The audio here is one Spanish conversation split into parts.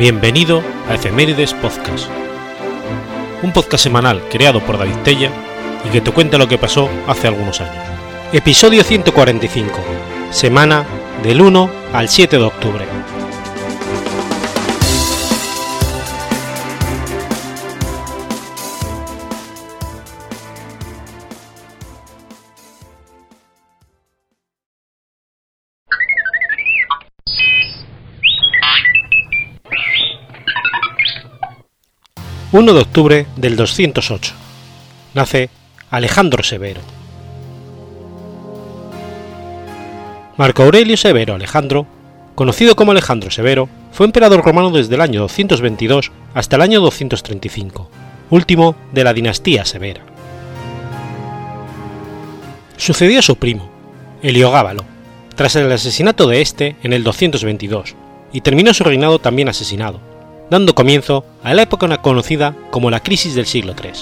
Bienvenido a Efemérides Podcast, un podcast semanal creado por David Tella y que te cuenta lo que pasó hace algunos años. Episodio 145, semana del 1 al 7 de octubre. 1 de octubre del 208. Nace Alejandro Severo. Marco Aurelio Severo Alejandro, conocido como Alejandro Severo, fue emperador romano desde el año 222 hasta el año 235, último de la dinastía Severa. Sucedió a su primo, Heliogábalo, tras el asesinato de este en el 222, y terminó su reinado también asesinado, dando comienzo a la época conocida como la crisis del siglo III.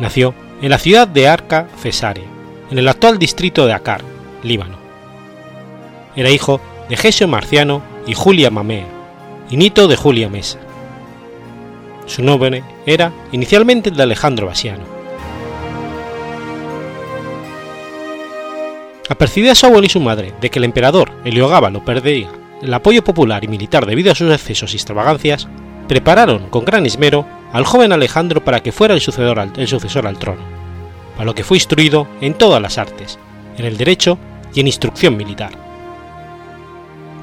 Nació en la ciudad de Arca Cesarea, en el actual distrito de Acar, Líbano. Era hijo de Gesio Marciano y Julia Mamea, y nito de Julia Mesa. Su nombre era inicialmente el de Alejandro Basiano. Apercibida su abuelo y su madre de que el emperador Heliogábalo perdía el apoyo popular y militar debido a sus excesos y extravagancias, prepararon con gran esmero al joven Alejandro para que fuera el sucesor al, trono, para lo que fue instruido en todas las artes, en el derecho y en instrucción militar.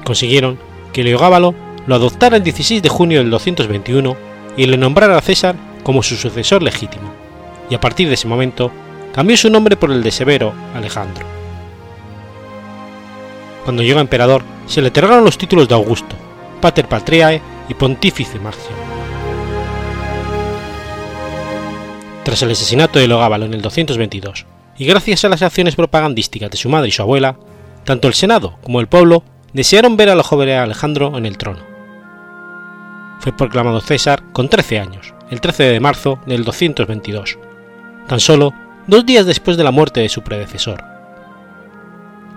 Consiguieron que Leogábalo lo adoptara el 16 de junio del 221 y le nombrara a César como su sucesor legítimo, y a partir de ese momento cambió su nombre por el de Severo Alejandro. Cuando llegó emperador, se le otorgaron los títulos de Augusto, Pater Patriae y Pontífice Marcio. Tras el asesinato de Logábalo en el 222, y gracias a las acciones propagandísticas de su madre y su abuela, tanto el Senado como el pueblo desearon ver a la joven Alejandro en el trono. Fue proclamado César con 13 años, el 13 de marzo del 222, tan solo dos días después de la muerte de su predecesor.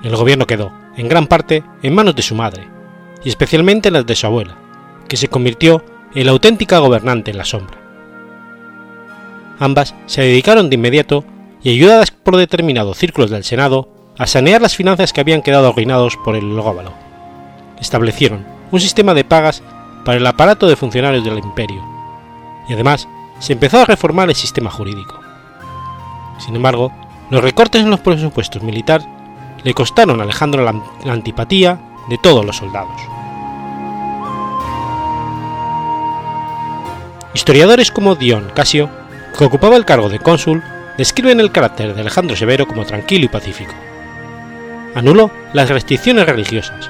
El gobierno quedó, en gran parte, en manos de su madre, y especialmente en las de su abuela, que se convirtió en la auténtica gobernante en la sombra. Ambas se dedicaron de inmediato, y ayudadas por determinados círculos del Senado, a sanear las finanzas que habían quedado arruinados por el logóbalo. Establecieron un sistema de pagas para el aparato de funcionarios del imperio, y además se empezó a reformar el sistema jurídico. Sin embargo, los recortes en los presupuestos militares le costaron a Alejandro la, la antipatía de todos los soldados. Historiadores como Dion Casio, que ocupaba el cargo de cónsul, describen el carácter de Alejandro Severo como tranquilo y pacífico. Anuló las restricciones religiosas,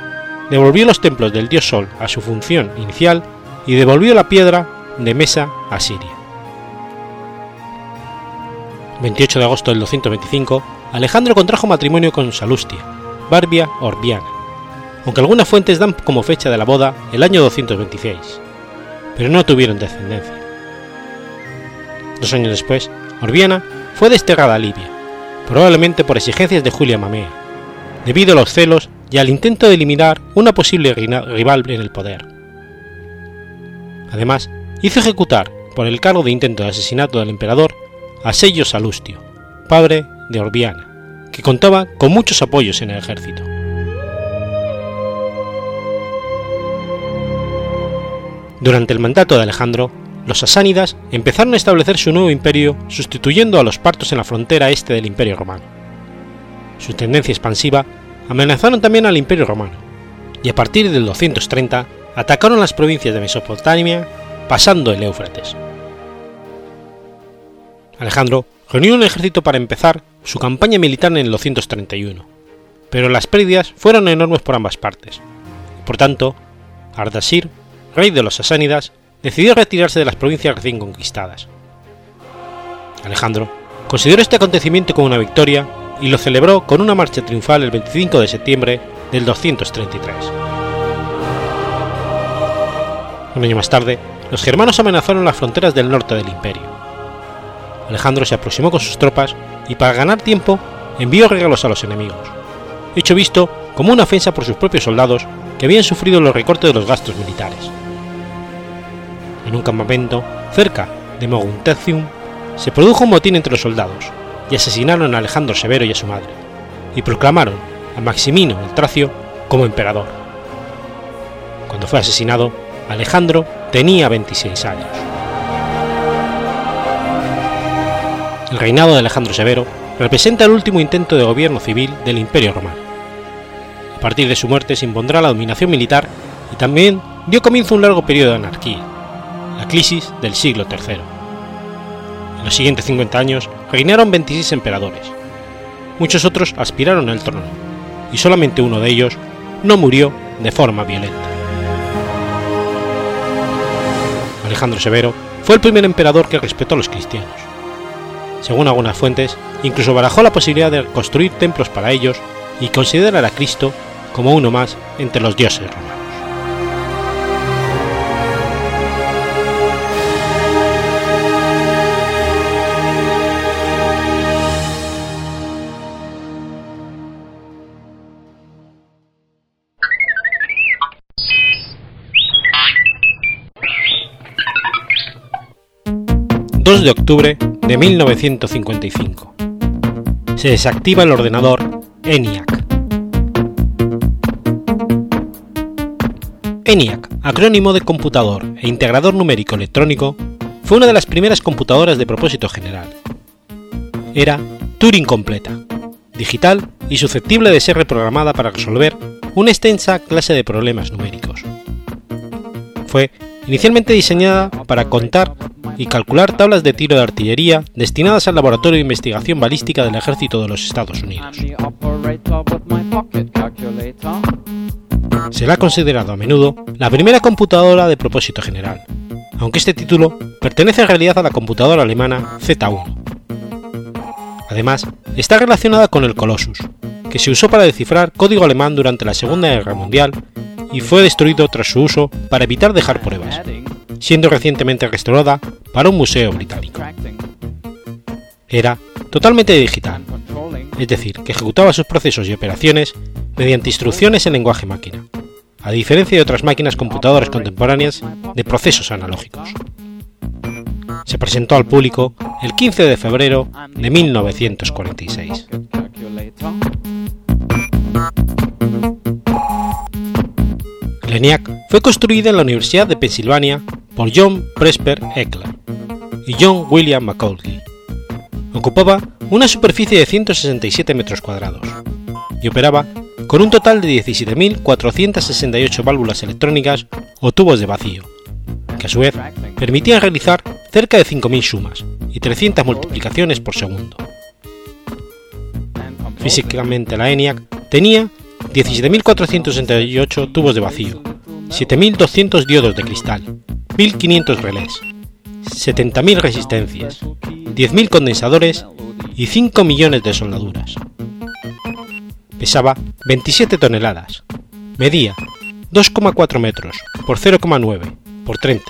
devolvió los templos del dios Sol a su función inicial y devolvió la piedra de mesa a Siria. 28 de agosto del 225, Alejandro contrajo matrimonio con Salustia, Barbia Orbiana, aunque algunas fuentes dan como fecha de la boda el año 226, pero no tuvieron descendencia. Dos años después, Orbiana fue desterrada a Libia, probablemente por exigencias de Julia Mamea, debido a los celos y al intento de eliminar una posible rival en el poder. Además, hizo ejecutar, por el cargo de intento de asesinato del emperador, a Sello Salustio, padre de Orbiana, que contaba con muchos apoyos en el ejército. Durante el mandato de Alejandro, los sasánidas empezaron a establecer su nuevo imperio sustituyendo a los partos en la frontera este del imperio romano. Su tendencia expansiva amenazaron también al imperio romano, y a partir del 230 atacaron las provincias de Mesopotamia pasando el Éufrates. Alejandro reunió un ejército para empezar su campaña militar en el 231, pero las pérdidas fueron enormes por ambas partes. Por tanto, Ardashir, rey de los sasánidas, decidió retirarse de las provincias recién conquistadas. Alejandro consideró este acontecimiento como una victoria y lo celebró con una marcha triunfal el 25 de septiembre del 233. Un año más tarde, los germanos amenazaron las fronteras del norte del imperio. Alejandro se aproximó con sus tropas y para ganar tiempo envió regalos a los enemigos, hecho visto como una ofensa por sus propios soldados que habían sufrido los recortes de los gastos militares. En un campamento cerca de Moguntiacum se produjo un motín entre los soldados y asesinaron a Alejandro Severo y a su madre, y proclamaron a Maximino el Tracio como emperador. Cuando fue asesinado, Alejandro tenía 26 años. El reinado de Alejandro Severo representa el último intento de gobierno civil del Imperio Romano. A partir de su muerte se impondrá la dominación militar y también dio comienzo un largo periodo de anarquía, la crisis del siglo III. En los siguientes 50 años reinaron 26 emperadores. Muchos otros aspiraron al trono, y solamente uno de ellos no murió de forma violenta. Alejandro Severo fue el primer emperador que respetó a los cristianos. Según algunas fuentes, incluso barajó la posibilidad de construir templos para ellos y considerar a Cristo como uno más entre los dioses romanos. 2 de octubre de 1955. Se desactiva el ordenador ENIAC. ENIAC, acrónimo de computador e integrador numérico electrónico, fue una de las primeras computadoras de propósito general. Era Turing completa, digital y susceptible de ser reprogramada para resolver una extensa clase de problemas numéricos. Fue inicialmente diseñada para contar y calcular tablas de tiro de artillería destinadas al Laboratorio de Investigación Balística del Ejército de los Estados Unidos. Se la ha considerado a menudo la primera computadora de propósito general, aunque este título pertenece en realidad a la computadora alemana Z1. Además, está relacionada con el Colossus, que se usó para descifrar código alemán durante la Segunda Guerra Mundial y fue destruido tras su uso para evitar dejar pruebas, siendo recientemente restaurada para un museo británico. Era totalmente digital, es decir, que ejecutaba sus procesos y operaciones mediante instrucciones en lenguaje máquina, a diferencia de otras máquinas computadoras contemporáneas de procesos analógicos. Se presentó al público el 15 de febrero de 1946. ENIAC fue construida en la Universidad de Pensilvania por John Presper Eckler y John William Macaulay. Ocupaba una superficie de 167 metros cuadrados y operaba con un total de 17.468 válvulas electrónicas o tubos de vacío, que a su vez permitían realizar cerca de 5.000 sumas y 300 multiplicaciones por segundo. Físicamente la ENIAC tenía 17.468 tubos de vacío, 7.200 diodos de cristal, 1.500 relés, 70.000 resistencias, 10.000 condensadores y 5 millones de soldaduras. Pesaba 27 toneladas, medía 2,4 metros por 0,9 por 30.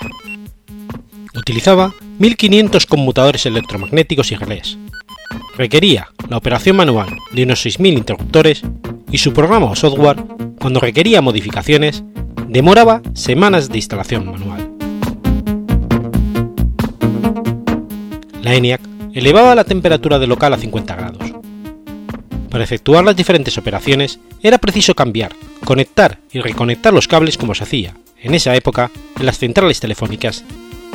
Utilizaba 1500 conmutadores electromagnéticos y relés. Requería la operación manual de unos 6.000 interruptores y su programa o software, cuando requería modificaciones, demoraba semanas de instalación manual. La ENIAC elevaba la temperatura del local a 50 grados. Para efectuar las diferentes operaciones era preciso cambiar, conectar y reconectar los cables como se hacía, en esa época, en las centrales telefónicas,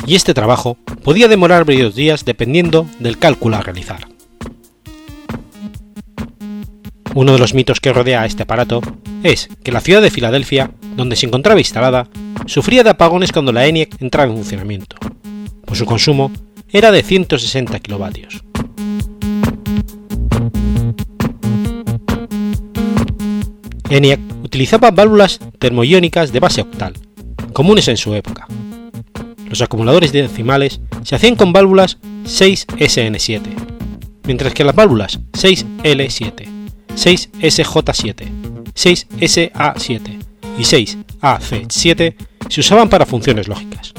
y este trabajo podía demorar varios días dependiendo del cálculo a realizar. Uno de los mitos que rodea a este aparato es que la ciudad de Filadelfia, donde se encontraba instalada, sufría de apagones cuando la ENIAC entraba en funcionamiento, pues su consumo era de 160 kilovatios. ENIAC utilizaba válvulas termoiónicas de base octal, comunes en su época. Los acumuladores decimales se hacían con válvulas 6SN7, mientras que las válvulas 6L7, 6SJ7, 6SA7 y 6AC7 se usaban para funciones lógicas.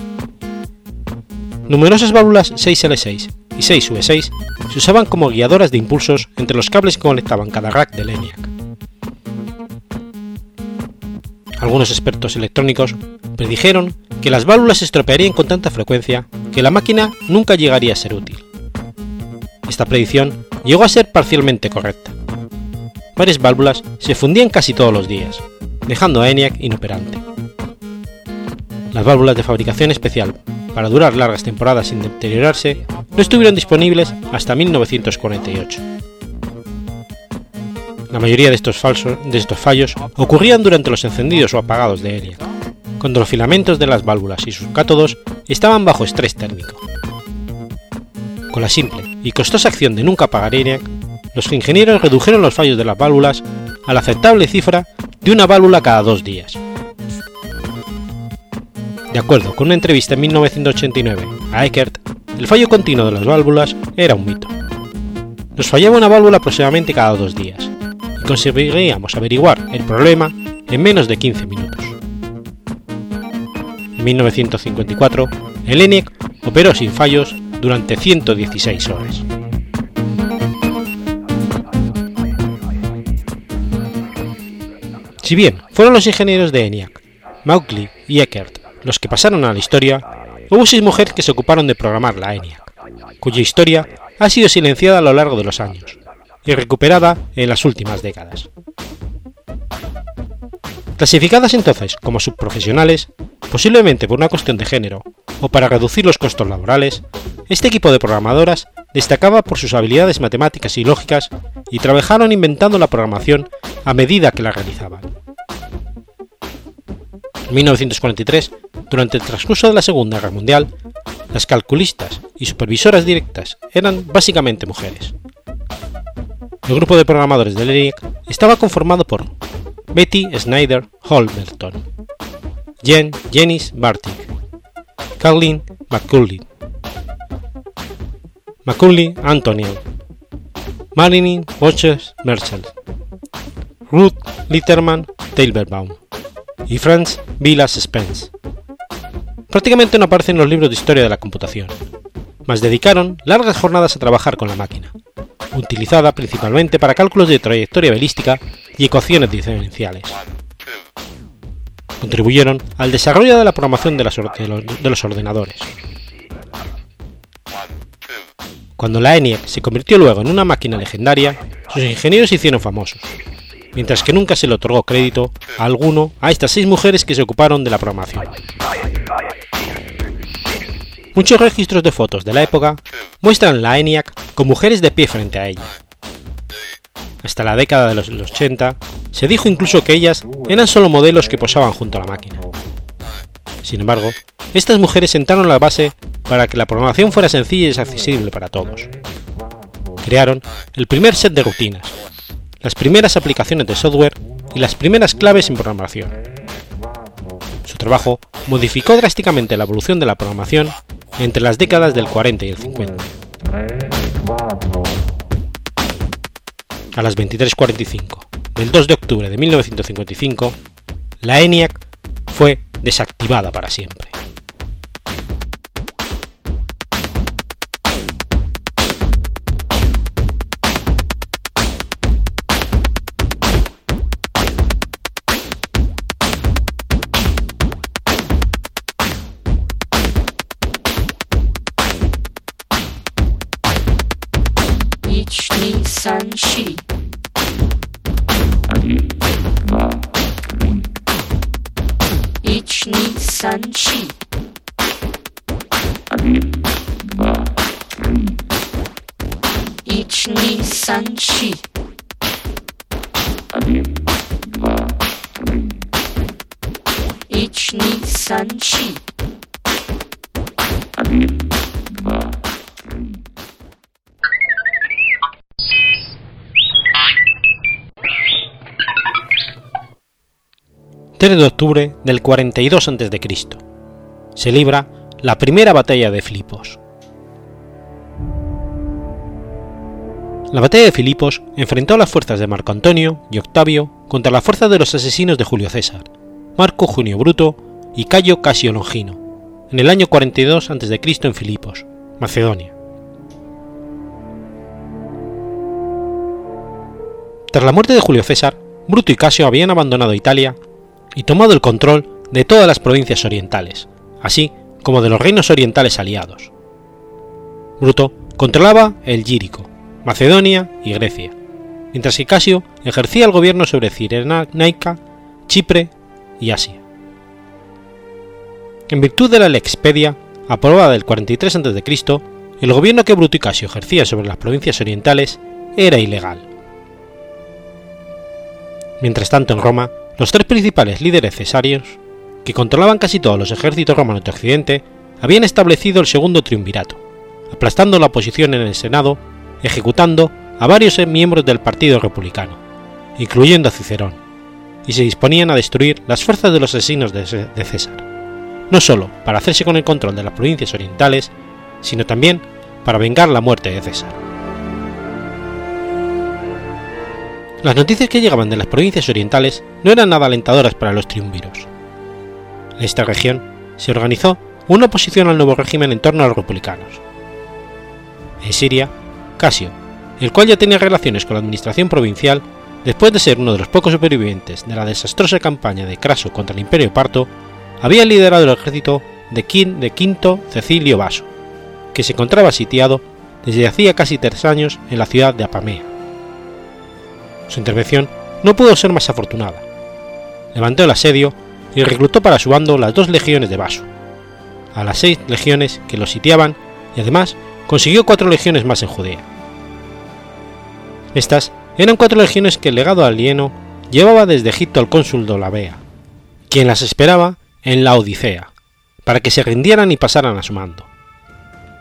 Numerosas válvulas 6L6 y 6V6 se usaban como guiadoras de impulsos entre los cables que conectaban cada rack de ENIAC. Algunos expertos electrónicos predijeron que las válvulas se estropearían con tanta frecuencia que la máquina nunca llegaría a ser útil. Esta predicción llegó a ser parcialmente correcta. Varias válvulas se fundían casi todos los días, dejando a ENIAC inoperante. Las válvulas de fabricación especial para durar largas temporadas sin deteriorarse no estuvieron disponibles hasta 1948. La mayoría de estos, falsos, de estos fallos ocurrían durante los encendidos o apagados de ENIAC, cuando los filamentos de las válvulas y sus cátodos estaban bajo estrés térmico. Con la simple y costosa acción de nunca apagar ENIAC, los ingenieros redujeron los fallos de las válvulas a la aceptable cifra de una válvula cada dos días. De acuerdo con una entrevista en 1989 a Eckert, el fallo continuo de las válvulas era un mito. Nos fallaba una válvula aproximadamente cada dos días, y conseguiríamos averiguar el problema en menos de 15 minutos. En 1954, el ENIAC operó sin fallos durante 116 horas. Si bien fueron los ingenieros de ENIAC, Mauchly y Eckert los que pasaron a la historia, hubo seis mujeres que se ocuparon de programar la ENIAC, cuya historia ha sido silenciada a lo largo de los años y recuperada en las últimas décadas. Clasificadas entonces como subprofesionales, posiblemente por una cuestión de género o para reducir los costos laborales, este equipo de programadoras destacaba por sus habilidades matemáticas y lógicas y trabajaron inventando la programación a medida que la realizaban. En 1943, durante el transcurso de la Segunda Guerra Mundial, las calculistas y supervisoras directas eran básicamente mujeres. El grupo de programadores del ENIAC estaba conformado por Betty Snyder Holberton, Jen Janice Bartik, Carlin McCulley, McCulley Antoniel, Marilyn Boches Merchel, Ruth Litterman Tailberbaum y Franz Vilas Spence. Prácticamente no aparecen en los libros de historia de la computación, mas dedicaron largas jornadas a trabajar con la máquina, utilizada principalmente para cálculos de trayectoria balística y ecuaciones diferenciales. Contribuyeron al desarrollo de la programación de, los ordenadores. Cuando la ENIAC se convirtió luego en una máquina legendaria, sus ingenieros se hicieron famosos, mientras que nunca se le otorgó crédito a alguno a estas seis mujeres que se ocuparon de la programación. Muchos registros de fotos de la época muestran la ENIAC con mujeres de pie frente a ella. Hasta la década de los 80 se dijo incluso que ellas eran solo modelos que posaban junto a la máquina. Sin embargo, estas mujeres sentaron la base para que la programación fuera sencilla y accesible para todos. Crearon el primer set de rutinas, las primeras aplicaciones de software y las primeras claves en programación. Su trabajo modificó drásticamente la evolución de la programación entre las décadas del 40 y el 50. A las 23.45 del 2 de octubre de 1955, la ENIAC fue desactivada para siempre. Банши. De octubre del 42 a.C. Se libra la primera batalla de Filipos. La batalla de Filipos enfrentó a las fuerzas de Marco Antonio y Octavio contra las fuerzas de los asesinos de Julio César, Marco Junio Bruto y Cayo Casio Longino, en el año 42 a.C. en Filipos, Macedonia. Tras la muerte de Julio César, Bruto y Casio habían abandonado Italia y tomado el control de todas las provincias orientales, así como de los reinos orientales aliados. Bruto controlaba el Gírico, Macedonia y Grecia, mientras que Casio ejercía el gobierno sobre Cirenaica, Chipre y Asia. En virtud de la Lexpedia, aprobada del 43 a.C., el gobierno que Bruto y Casio ejercían sobre las provincias orientales era ilegal. Mientras tanto, en Roma, los tres principales líderes cesarios, que controlaban casi todos los ejércitos romanos de Occidente, habían establecido el segundo triunvirato, aplastando la oposición en el Senado, ejecutando a varios miembros del Partido Republicano, incluyendo a Cicerón, y se disponían a destruir las fuerzas de los asesinos de César no solo para hacerse con el control de las provincias orientales, sino también para vengar la muerte de César. Las noticias que llegaban de las provincias orientales no eran nada alentadoras para los triunviros. En esta región se organizó una oposición al nuevo régimen en torno a los republicanos. En Siria, Casio, el cual ya tenía relaciones con la administración provincial, después de ser uno de los pocos supervivientes de la desastrosa campaña de Craso contra el Imperio Parto, había liderado el ejército de, Quinto Cecilio Vaso, que se encontraba sitiado desde hacía casi tres años en la ciudad de Apamea. Su intervención no pudo ser más afortunada. Levantó el asedio y reclutó para su bando las dos legiones de Vaso, a las seis legiones que lo sitiaban y además consiguió cuatro legiones más en Judea. Estas eran cuatro legiones que el legado alieno llevaba desde Egipto al cónsul de Olavea, quien las esperaba en la Odisea, para que se rindieran y pasaran a su mando.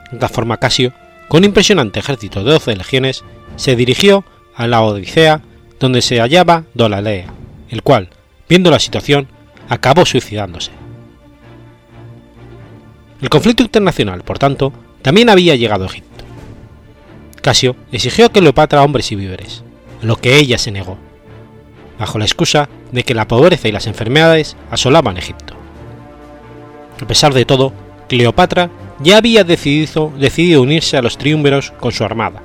De esta forma Casio, con un impresionante ejército de 12 legiones, se dirigió a la Odisea donde se hallaba Dolalea, el cual, viendo la situación, acabó suicidándose. El conflicto internacional, por tanto, también había llegado a Egipto. Casio exigió a Cleopatra hombres y víveres, lo que ella se negó, bajo la excusa de que la pobreza y las enfermedades asolaban Egipto. A pesar de todo, Cleopatra ya había decidido, decidido unirse a los triúmviros con su armada,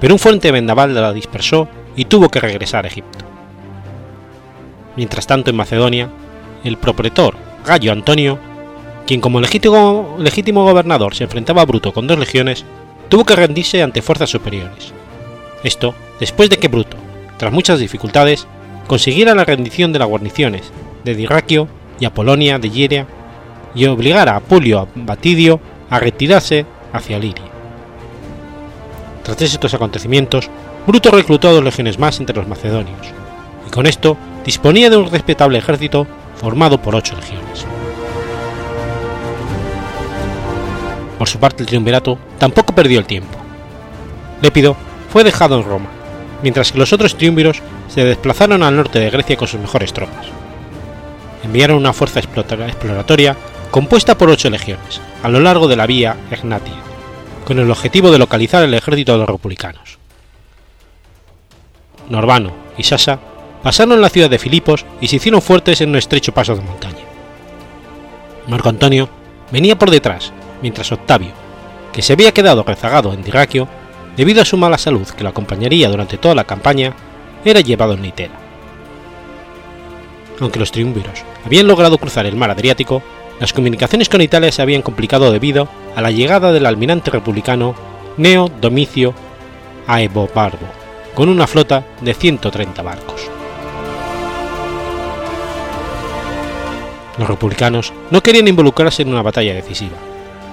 pero un fuerte vendaval la dispersó y tuvo que regresar a Egipto. Mientras tanto, en Macedonia, el propretor Gallo Antonio, quien como legítimo, legítimo gobernador se enfrentaba a Bruto con dos legiones, tuvo que rendirse ante fuerzas superiores. Esto después de que Bruto, tras muchas dificultades, consiguiera la rendición de las guarniciones de Diraquio y Apolonia de Hieria y obligara a Pulio Batidio a retirarse hacia Liria. Tras estos acontecimientos, Bruto reclutó dos legiones más entre los macedonios, y con esto disponía de un respetable ejército formado por ocho legiones. Por su parte, el triunvirato tampoco perdió el tiempo. Lépido fue dejado en Roma, mientras que los otros triunviros se desplazaron al norte de Grecia con sus mejores tropas. Enviaron una fuerza exploratoria compuesta por ocho legiones, a lo largo de la vía Egnatia, con el objetivo de localizar el ejército de los republicanos. Norbano y Sasa pasaron la ciudad de Filipos y se hicieron fuertes en un estrecho paso de montaña. Marco Antonio venía por detrás, mientras Octavio, que se había quedado rezagado en Diraquio debido a su mala salud que lo acompañaría durante toda la campaña, era llevado en litera. Aunque los triunviros habían logrado cruzar el mar Adriático, las comunicaciones con Italia se habían complicado debido a la llegada del almirante republicano Neo Domicio Aebobarbo, con una flota de 130 barcos. Los republicanos no querían involucrarse en una batalla decisiva,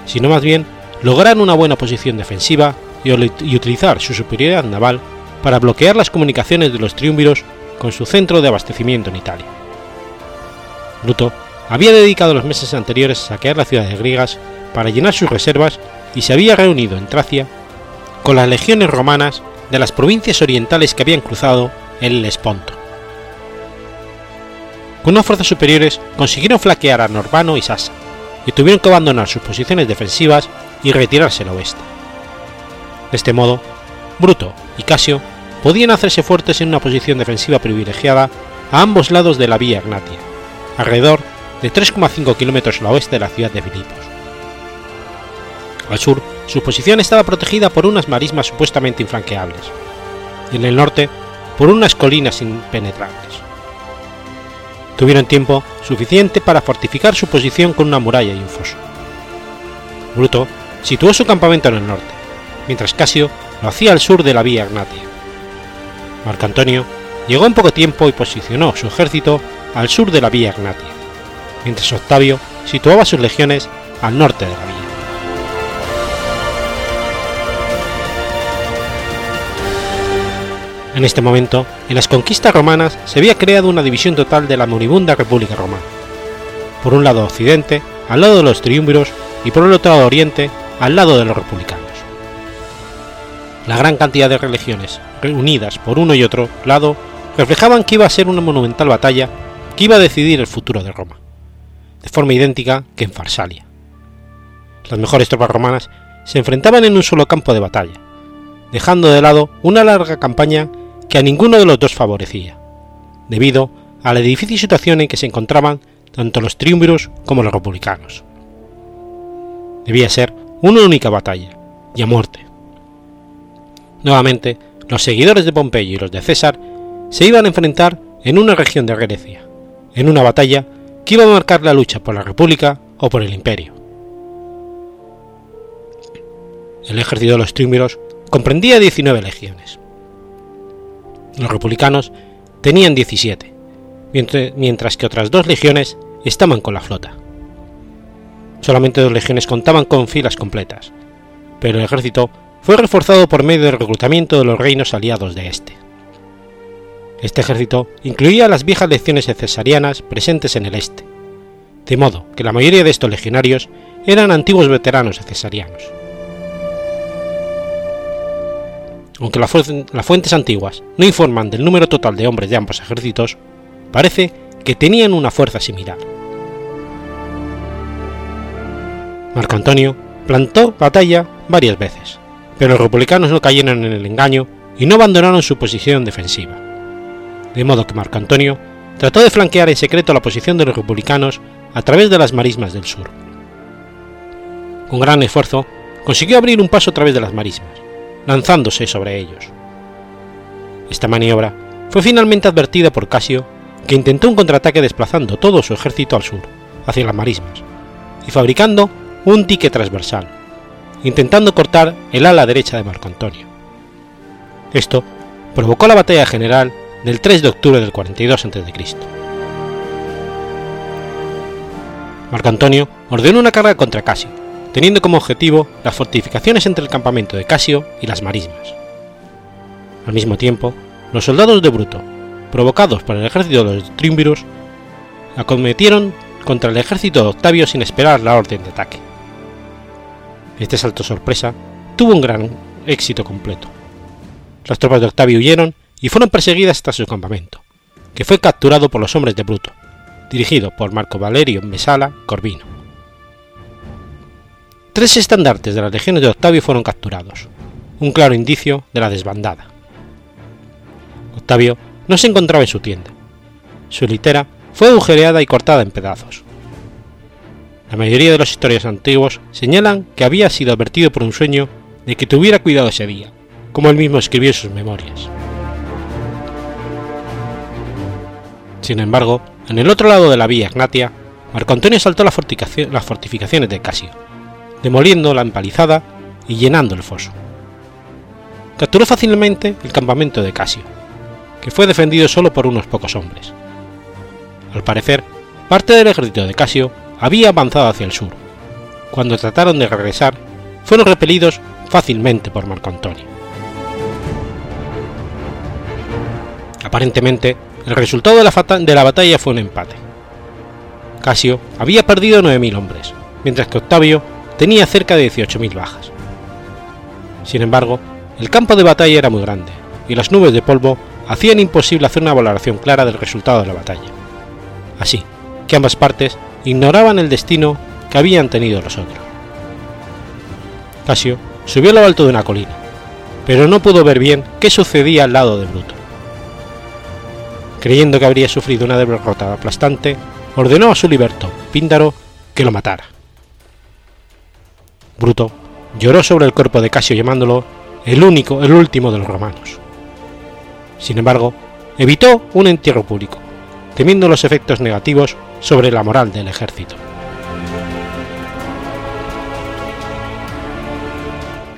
sino más bien lograr una buena posición defensiva y, utilizar su superioridad naval para bloquear las comunicaciones de los triunviros con su centro de abastecimiento en Italia. Bruto había dedicado los meses anteriores a saquear las ciudades griegas para llenar sus reservas y se había reunido en Tracia con las legiones romanas de las provincias orientales que habían cruzado el Lesponto. Con unas fuerzas superiores consiguieron flaquear a Norbano y Sasa, y tuvieron que abandonar sus posiciones defensivas y retirarse al oeste. De este modo, Bruto y Casio podían hacerse fuertes en una posición defensiva privilegiada a ambos lados de la vía Agnatia, alrededor de 3,5 kilómetros al oeste de la ciudad de Filipos. Al sur, su posición estaba protegida por unas marismas supuestamente infranqueables, y en el norte por unas colinas impenetrables. tuvieron tiempo suficiente para fortificar su posición con una muralla y un foso. Bruto situó su campamento en el norte, mientras Casio lo hacía al sur de la vía Agnatia. Marco Antonio llegó en poco tiempo y posicionó su ejército al sur de la vía Agnatia, mientras Octavio situaba sus legiones al norte de la vía. En este momento, en las conquistas romanas se había creado una división total de la moribunda República Romana. Por un lado occidente, al lado de los triunviros, y por el otro lado oriente, al lado de los republicanos. La gran cantidad de religiones reunidas por uno y otro lado reflejaban que iba a ser una monumental batalla que iba a decidir el futuro de Roma, de forma idéntica que en Farsalia. Las mejores tropas romanas se enfrentaban en un solo campo de batalla, dejando de lado una larga campaña que a ninguno de los dos favorecía, debido a la difícil situación en que se encontraban tanto los triunviros como los republicanos. Debía ser una única batalla, y a muerte. Nuevamente, los seguidores de Pompeyo y los de César se iban a enfrentar en una región de Grecia, en una batalla que iba a marcar la lucha por la República o por el Imperio. El ejército de los triunviros comprendía 19 legiones. Los republicanos tenían 17, mientras que otras dos legiones estaban con la flota. Solamente dos legiones contaban con filas completas, pero el ejército fue reforzado por medio del reclutamiento de los reinos aliados de este. Este ejército incluía las viejas legiones cesarianas presentes en el este, de modo que la mayoría de estos legionarios eran antiguos veteranos cesarianos. aunque las fuentes antiguas no informan del número total de hombres de ambos ejércitos, parece que tenían una fuerza similar. Marco Antonio plantó batalla varias veces, pero los republicanos no cayeron en el engaño y no abandonaron su posición defensiva. De modo que Marco Antonio trató de flanquear en secreto la posición de los republicanos a través de las marismas del sur. Con gran esfuerzo, consiguió abrir un paso a través de las marismas, lanzándose sobre ellos. Esta maniobra fue finalmente advertida por Casio, que intentó un contraataque desplazando todo su ejército al sur, hacia las marismas, y fabricando un dique transversal, intentando cortar el ala derecha de Marco Antonio. Esto provocó la batalla general del 3 de octubre del 42 a.C. Marco Antonio ordenó una carga contra Casio, teniendo como objetivo las fortificaciones entre el campamento de Casio y las marismas. Al mismo tiempo, los soldados de Bruto, provocados por el ejército de los triunviros, acometieron contra el ejército de Octavio sin esperar la orden de ataque. Este salto sorpresa tuvo un gran éxito completo. Las tropas de Octavio huyeron y fueron perseguidas hasta su campamento, que fue capturado por los hombres de Bruto, dirigido por Marco Valerio Mesala Corvino. Tres estandartes de las legiones de Octavio fueron capturados, un claro indicio de la desbandada. Octavio no se encontraba en su tienda. Su litera fue agujereada y cortada en pedazos. La mayoría de los historias antiguos señalan que había sido advertido por un sueño de que tuviera cuidado ese día, como él mismo escribió en sus memorias. Sin embargo, en el otro lado de la vía Ignatia, Marco Antonio saltó las fortificaciones de Casio, demoliendo la empalizada y llenando el foso. Capturó fácilmente el campamento de Casio, que fue defendido solo por unos pocos hombres. Al parecer, parte del ejército de Casio había avanzado hacia el sur. Cuando trataron de regresar, fueron repelidos fácilmente por Marco Antonio. Aparentemente, el resultado de la, batalla fue un empate. Casio había perdido 9.000 hombres, mientras que Octavio tenía cerca de 18.000 bajas. Sin embargo, el campo de batalla era muy grande, y las nubes de polvo hacían imposible hacer una valoración clara del resultado de la batalla. Así que ambas partes ignoraban el destino que habían tenido los otros. Casio subió a lo alto de una colina, pero no pudo ver bien qué sucedía al lado de Bruto. Creyendo que habría sufrido una derrota aplastante, ordenó a su liberto, Píndaro, que lo matara. Bruto lloró sobre el cuerpo de Casio llamándolo el único, el último de los romanos. Sin embargo, evitó un entierro público, temiendo los efectos negativos sobre la moral del ejército.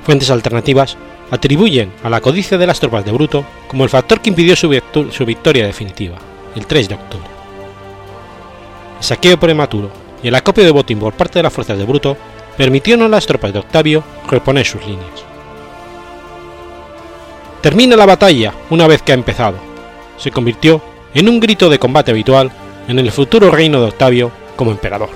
Fuentes alternativas atribuyen a la codicia de las tropas de Bruto como el factor que impidió su, victoria definitiva, el 3 de octubre. El saqueo prematuro y el acopio de botín por parte de las fuerzas de Bruto permitieron a las tropas de Octavio reponer sus líneas. Termina la batalla una vez que ha empezado. Se convirtió en un grito de combate habitual en el futuro reino de Octavio como emperador.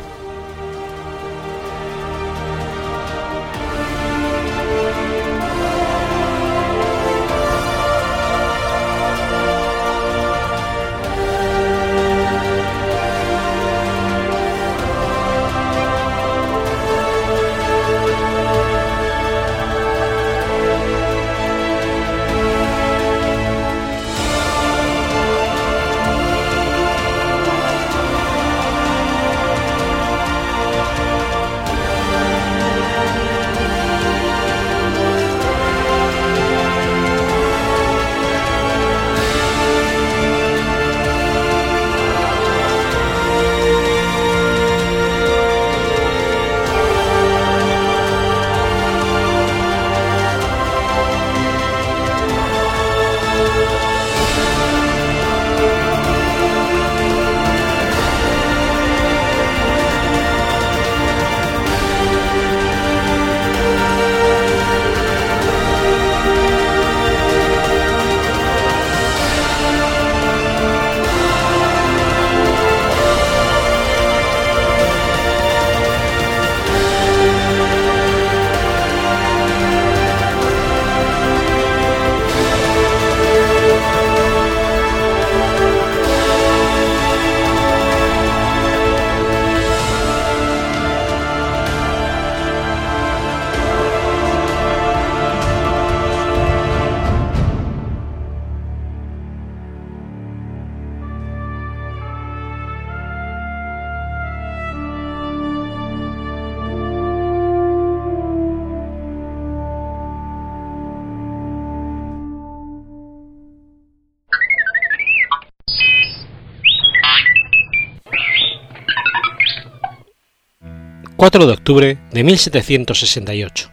4 de octubre de 1768.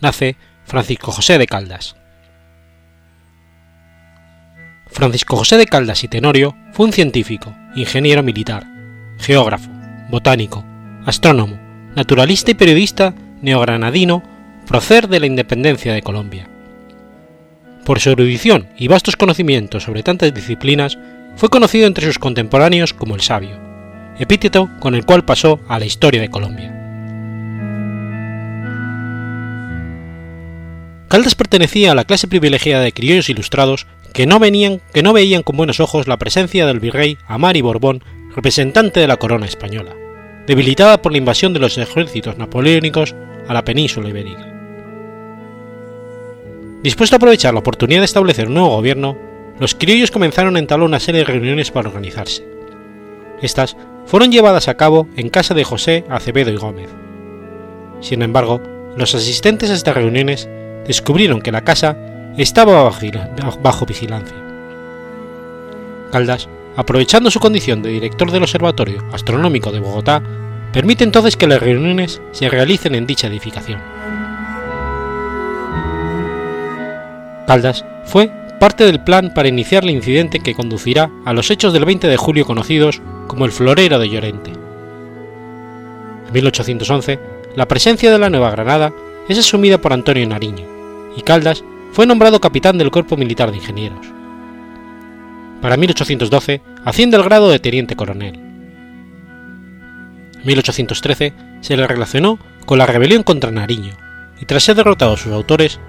Nace Francisco José de Caldas. Francisco José de Caldas y Tenorio fue un científico, ingeniero militar, geógrafo, botánico, astrónomo, naturalista y periodista neogranadino, prócer de la independencia de Colombia. Por su erudición y vastos conocimientos sobre tantas disciplinas, fue conocido entre sus contemporáneos como el sabio epíteto con el cual pasó a la historia de Colombia. Caldas pertenecía a la clase privilegiada de criollos ilustrados que no, venían, que no veían con buenos ojos la presencia del virrey Amari Borbón, representante de la corona española, debilitada por la invasión de los ejércitos napoleónicos a la península ibérica. Dispuesto a aprovechar la oportunidad de establecer un nuevo gobierno, los criollos comenzaron a entablar una serie de reuniones para organizarse. Estas fueron llevadas a cabo en casa de José Acevedo y Gómez. Sin embargo, los asistentes a estas reuniones descubrieron que la casa estaba bajo vigilancia. Caldas, aprovechando su condición de director del Observatorio Astronómico de Bogotá, permite entonces que las reuniones se realicen en dicha edificación. Caldas fue parte del plan para iniciar el incidente que conducirá a los hechos del 20 de julio conocidos como el Florero de Llorente. En 1811, la presencia de la Nueva Granada es asumida por Antonio Nariño, y Caldas fue nombrado capitán del Cuerpo Militar de Ingenieros. Para 1812 asciende al grado de teniente coronel. En 1813 se le relacionó con la rebelión contra Nariño, y tras ser derrotados sus autores,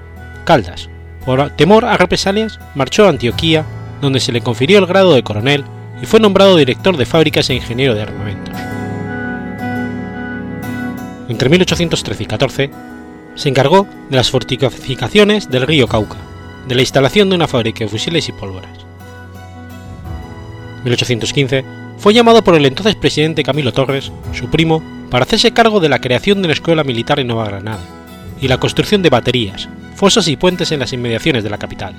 Caldas, por temor a represalias, marchó a Antioquía, donde se le confirió el grado de coronel y fue nombrado director de fábricas e ingeniero de armamentos. Entre 1813 y 14 se encargó de las fortificaciones del río Cauca, de la instalación de una fábrica de fusiles y pólvoras. En 1815 fue llamado por el entonces presidente Camilo Torres, su primo, para hacerse cargo de la creación de la Escuela Militar en Nueva Granada y la construcción de baterías, fosas y puentes en las inmediaciones de la capital.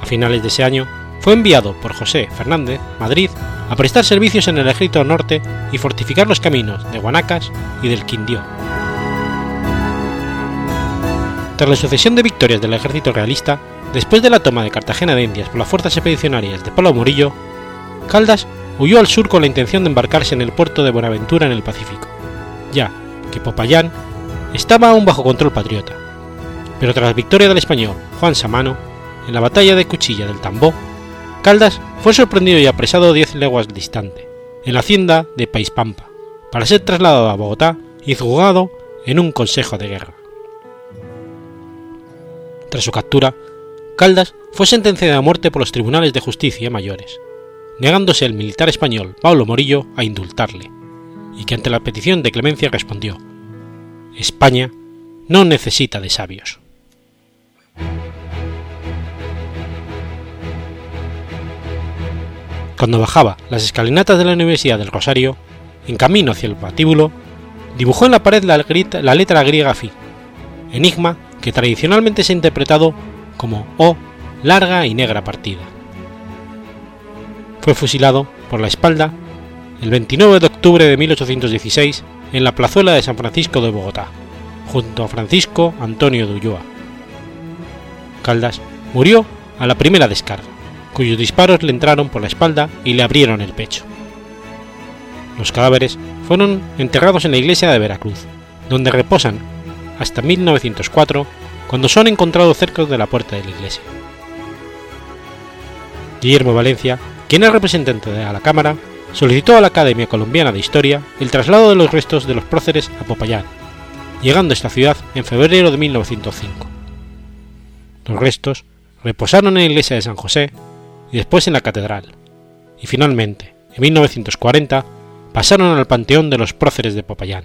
A finales de ese año fue enviado por José Fernández, Madrid, a prestar servicios en el ejército norte y fortificar los caminos de Guanacas y del Quindío. Tras la sucesión de victorias del ejército realista, después de la toma de Cartagena de Indias por las fuerzas expedicionarias de Pablo Morillo, Caldas huyó al sur con la intención de embarcarse en el puerto de Buenaventura en el Pacífico, ya que Popayán estaba aún bajo control patriota. Pero tras la victoria del español Juan Samano, en la batalla de Cuchilla del Tambó, Caldas fue sorprendido y apresado 10 leguas distante, en la hacienda de Paispampa, para ser trasladado a Bogotá y juzgado en un consejo de guerra. Tras su captura, Caldas fue sentenciado a muerte por los tribunales de justicia mayores, negándose el militar español Pablo Morillo a indultarle, y que ante la petición de clemencia respondió: España no necesita de sabios. Cuando bajaba las escalinatas de la Universidad del Rosario, en camino hacia el patíbulo, dibujó en la pared la, letra griega Phi, enigma que tradicionalmente se ha interpretado como O larga y negra partida. Fue fusilado por la espalda el 29 de octubre de 1816 en la plazuela de San Francisco de Bogotá, junto a Francisco Antonio de Ulloa. Caldas murió a la primera descarga, cuyos disparos le entraron por la espalda y le abrieron el pecho. Los cadáveres fueron enterrados en la iglesia de Veracruz, donde reposan hasta 1904, cuando son encontrados cerca de la puerta de la iglesia. Guillermo Valencia, quien es representante de la Cámara, solicitó a la Academia Colombiana de Historia el traslado de los restos de los próceres a Popayán, llegando a esta ciudad en febrero de 1905. Los restos reposaron en la iglesia de San José y después en la catedral, y finalmente, en 1940, pasaron al panteón de los próceres de Popayán.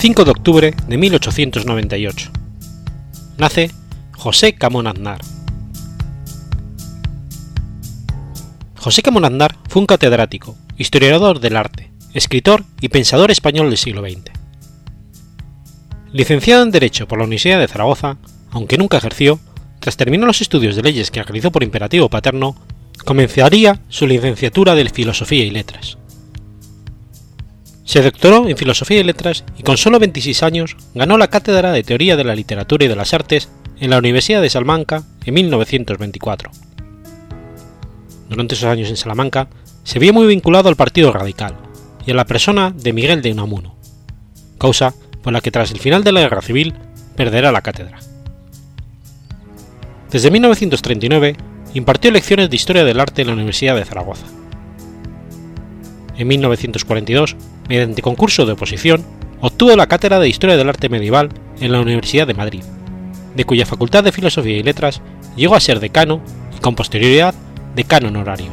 ...5 de octubre de 1898... ...nace José Camón Aznar. José Camón Aznar fue un catedrático, historiador del arte, escritor y pensador español del siglo XX. Licenciado en Derecho por la Universidad de Zaragoza, aunque nunca ejerció, tras terminar los estudios de leyes que realizó por imperativo paterno, comenzaría su licenciatura de Filosofía y Letras. Se doctoró en Filosofía y Letras y con solo 26 años ganó la cátedra de Teoría de la Literatura y de las Artes en la Universidad de Salamanca en 1924. Durante esos años en Salamanca se vio muy vinculado al Partido Radical y a la persona de Miguel de Unamuno, causa por la que tras el final de la Guerra Civil perderá la cátedra. Desde 1939 impartió lecciones de Historia del Arte en la Universidad de Zaragoza. En 1942, mediante concurso de oposición, obtuvo la cátedra de Historia del Arte Medieval en la Universidad de Madrid, de cuya Facultad de Filosofía y Letras llegó a ser decano y con posterioridad decano honorario.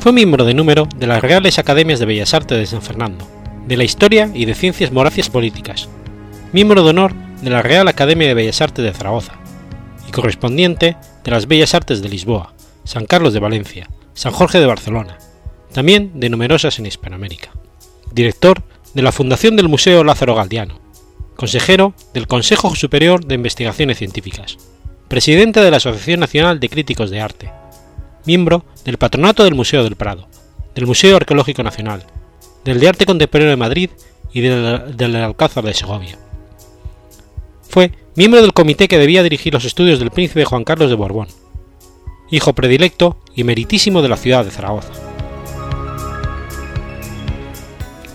Fue miembro de número de las Reales Academias de Bellas Artes de San Fernando, de la Historia y de Ciencias Moracias Políticas, miembro de honor de la Real Academia de Bellas Artes de Zaragoza y correspondiente de las Bellas Artes de Lisboa, San Carlos de Valencia, San Jorge de Barcelona, también de numerosas en Hispanoamérica. Director de la Fundación del Museo Lázaro Galdiano, consejero del Consejo Superior de Investigaciones Científicas, presidente de la Asociación Nacional de Críticos de Arte, miembro del Patronato del Museo del Prado, del Museo Arqueológico Nacional, del de Arte Contemporáneo de Madrid y del, del Alcázar de Segovia. Fue miembro del comité que debía dirigir los estudios del príncipe Juan Carlos de Borbón, hijo predilecto y meritísimo de la ciudad de Zaragoza.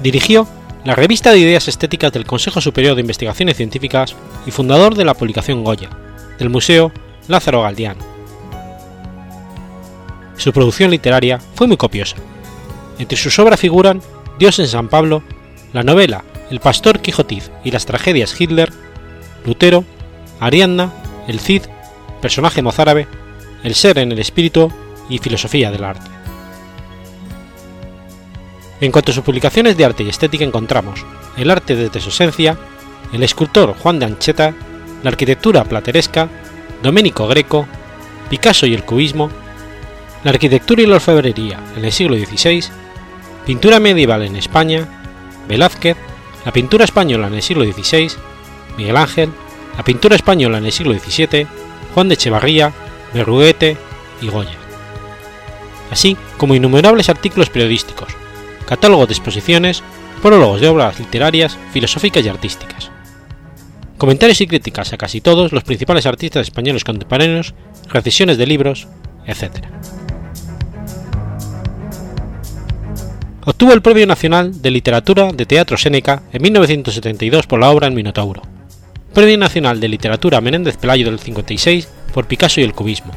Dirigió la Revista de Ideas Estéticas del Consejo Superior de Investigaciones Científicas y fundador de la publicación Goya, del Museo Lázaro Galdiano. Su producción literaria fue muy copiosa. Entre sus obras figuran Dios en San Pablo, la novela El Pastor Quijotiz y las tragedias Hitler, Lutero, Ariadna, El Cid, personaje mozárabe, El ser en el espíritu y Filosofía del arte. En cuanto a sus publicaciones de arte y estética encontramos El arte desde su esencia, El escultor Juan de Ancheta, La arquitectura plateresca, Domenico Greco, Picasso y el cubismo, La arquitectura y la orfebrería en el siglo XVI, Pintura medieval en España, Velázquez, la pintura española en el siglo XVI, Miguel Ángel, la pintura española en el siglo XVII, Juan de Echevarría, Berruguete y Goya. Así como innumerables artículos periodísticos, catálogos de exposiciones, prólogos de obras literarias, filosóficas y artísticas. Comentarios y críticas a casi todos los principales artistas españoles contemporáneos, recesiones de libros, etc. Obtuvo el Premio Nacional de Literatura de Teatro Séneca en 1972 por la obra El Minotauro, Premio Nacional de Literatura Menéndez Pelayo del 56 por Picasso y el Cubismo,